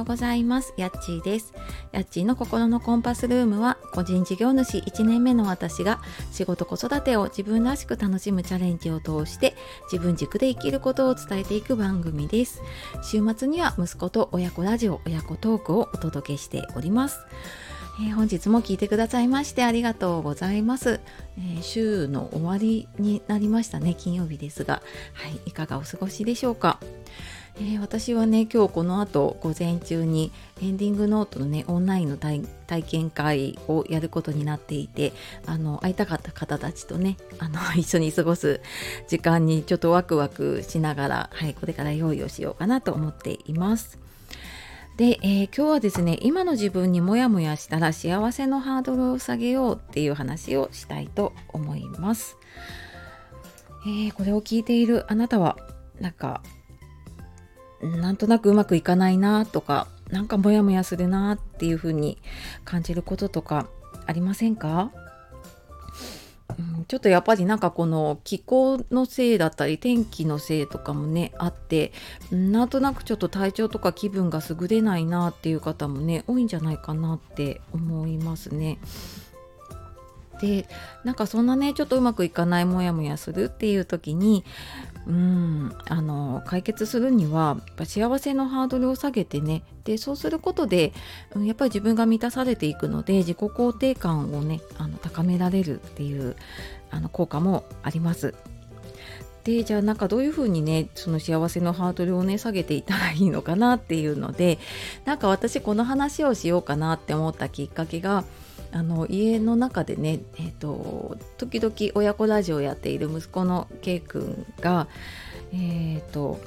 ようございます。やっちーです。やっちーの心のコンパスルームは個人事業主1年目の私が仕事子育てを自分らしく楽しむチャレンジを通して自分軸で生きることを伝えていく番組です。週末には息子と親子ラジオ親子トークをお届けしております。えー、本日も聞いてくださいましてありがとうございます、えー、週の終わりになりましたね金曜日ですが。はいいかがお過ごしでしょうか？えー、私はね今日この後午前中にエンディングノートのねオンラインの体験会をやることになっていてあの会いたかった方たちとねあの 一緒に過ごす時間にちょっとワクワクしながら、はい、これから用意をしようかなと思っています。で、えー、今日はですね今の自分にモヤモヤしたら幸せのハードルを下げようっていう話をしたいと思います。えー、これを聞いているあなたはなんかなんとなくうまくいかないなとかなんかモヤモヤするなっていう風に感じることとかありませんか、うん、ちょっとやっぱりなんかこの気候のせいだったり天気のせいとかもねあってなんとなくちょっと体調とか気分が優れないなっていう方もね多いんじゃないかなって思いますね。でなんかそんなねちょっとうまくいかないモヤモヤするっていう時にうんあの解決するにはやっぱ幸せのハードルを下げてねでそうすることで、やっぱり自分が満たされていくので自己肯定感をねあの高められるっていうあの効果もあります。でじゃあなんかどういうふうにねその幸せのハードルをね下げていったらいいのかなっていうのでなんか私この話をしようかなって思ったきっかけがあの家の中でね、えーと、時々親子ラジオをやっている息子の K 君がえっ、ー、と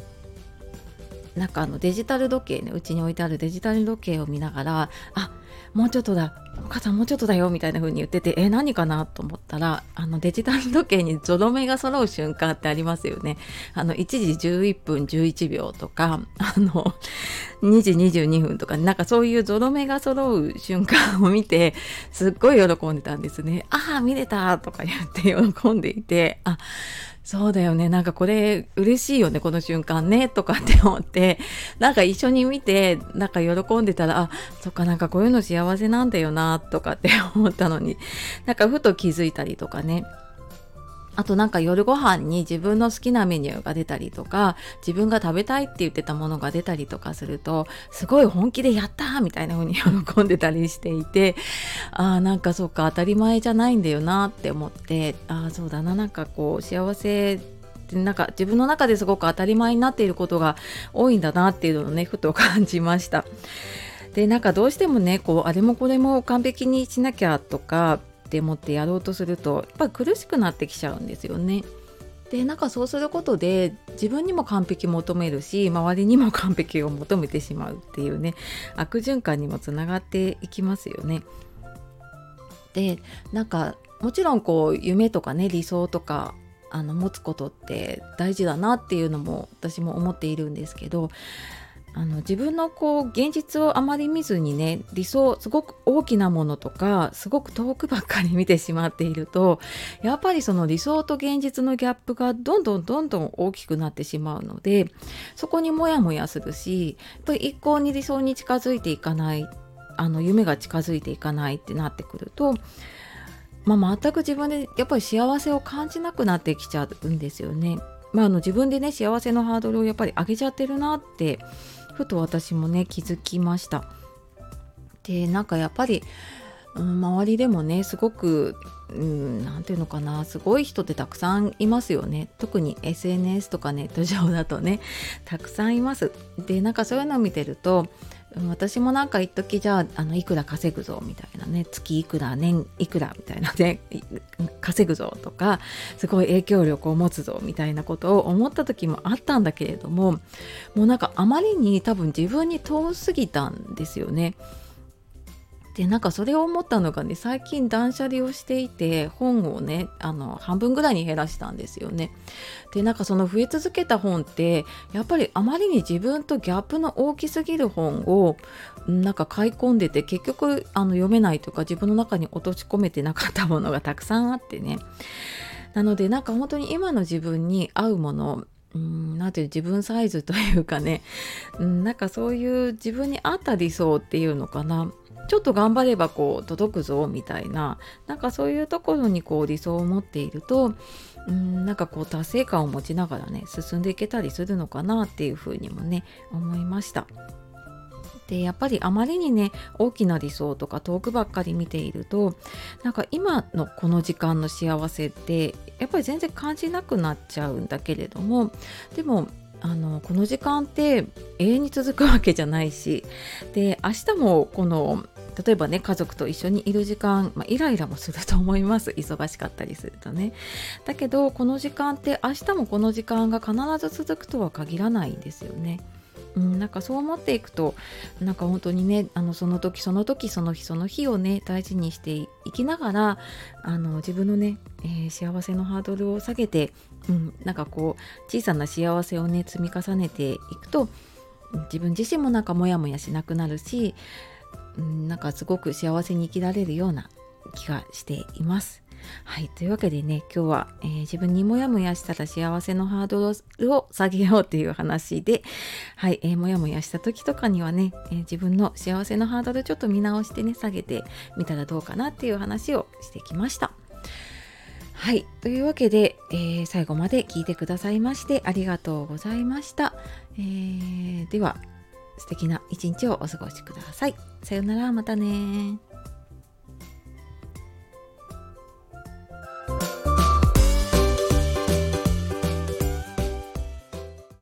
なんかあのデジタル時計ねうちに置いてあるデジタル時計を見ながらあもうちょっとだお母さんもうちょっとだよみたいな風に言っててえ何かなと思ったらあのデジタル時計にゾロ目が揃う瞬間ってありますよね。あの1時11分11秒とかあの2時22分とかなんかそういうゾロ目が揃う瞬間を見てすっごい喜んでたんですね。ああ見れたとか言って喜んでいてあそうだよね。なんかこれ嬉しいよねこの瞬間ねとかって思って。なんか一緒に見てなんか喜んでたらあそっかなんかこういうの幸せなんだよなとかって思ったのに。なんかふと気づいたりとかね。あとなんか夜ご飯に自分の好きなメニューが出たりとか自分が食べたいって言ってたものが出たりとかするとすごい本気でやったみたいな風に喜んでたりしていてああなんかそっか当たり前じゃないんだよなって思ってああそうだななんかこう幸せなんか自分の中ですごく当たり前になっていることが多いんだなっていうのをねふと感じました。でなんかどうしてもねこうあれもこれも完璧にしなきゃとかって思ってやろうとするとやっぱり苦しくなってきちゃうんですよね。でなんかそうすることで自分にも完璧求めるし周りにも完璧を求めてしまうっていうね悪循環にもつながっていきますよね。でなんかもちろんこう夢とかね理想とかあの持つことって大事だなっていうのも私も思っているんですけどあの自分のこう現実をあまり見ずにね理想すごく大きなものとかすごく遠くばっかり見てしまっているとやっぱりその理想と現実のギャップがどんどんどんどん大きくなってしまうのでそこにモヤモヤするしやっぱり一向に理想に近づいていかないあの夢が近づいていかないってなってくると、まあ、全く自分でやっぱり幸せを感じなくなってきちゃうんですよね。まあ、あの自分でね幸せのハードルをやっぱり上げちゃってるなってふと私もね気づきました。でなんかやっぱり、うん、周りでもねすごく何、うん、て言うのかなすごい人ってたくさんいますよね。特に SNS とかネット上だとねたくさんいます。でなんかそういうのを見てると私もなんか一時じゃああのいくら稼ぐぞみたいなね月いくら年いくらみたいな ね稼ぐぞとかすごい影響力を持つぞみたいなことを思った時もあったんだけれどももうなんかあまりに多分自分に遠すぎたんですよね。でなんかそれを思ったのがね最近断捨離をしていて本をねあの半分ぐらいに減らしたんですよね。でなんかその増え続けた本ってやっぱりあまりに自分とギャップの大きすぎる本をなんか買い込んでて結局あの読めないとか自分の中に落とし込めてなかったものがたくさんあってね。なのでなんか本当に今の自分に合うものうんなんていう自分サイズというかね、うん、なんかそういう自分に合った理想っていうのかなちょっと頑張ればこう届くぞみたいななんかそういうところにこう理想を持っているとうんなんかこう達成感を持ちながらね進んでいけたりするのかなっていうふうにもね思いました。でやっぱりあまりにね大きな理想とか遠くばっかり見ているとなんか今のこの時間の幸せってやっぱり全然感じなくなっちゃうんだけれどもでもあのこの時間って永遠に続くわけじゃないしで明日もこの例えばね家族と一緒にいる時間、まあ、イライラもすると思います忙しかったりするとねだけどこの時間って明日もこの時間が必ず続くとは限らないんですよね。うん、なんかそう思っていくとなんか本当にねあのその時その時その日その日をね大事にしていきながらあの自分のね、えー、幸せのハードルを下げて、うん、なんかこう小さな幸せをね積み重ねていくと自分自身もなんかモヤモヤしなくなるし、うん、なんかすごく幸せに生きられるような気がしています。はい。というわけでね、今日は、えー、自分にモヤモヤしたら幸せのハードルを下げようっていう話で、はい。えー、モヤモヤした時とかにはね、えー、自分の幸せのハードルちょっと見直してね、下げてみたらどうかなっていう話をしてきました。はい。というわけで、えー、最後まで聞いてくださいましてありがとうございました。えー、では、素敵な一日をお過ごしください。さようなら、またね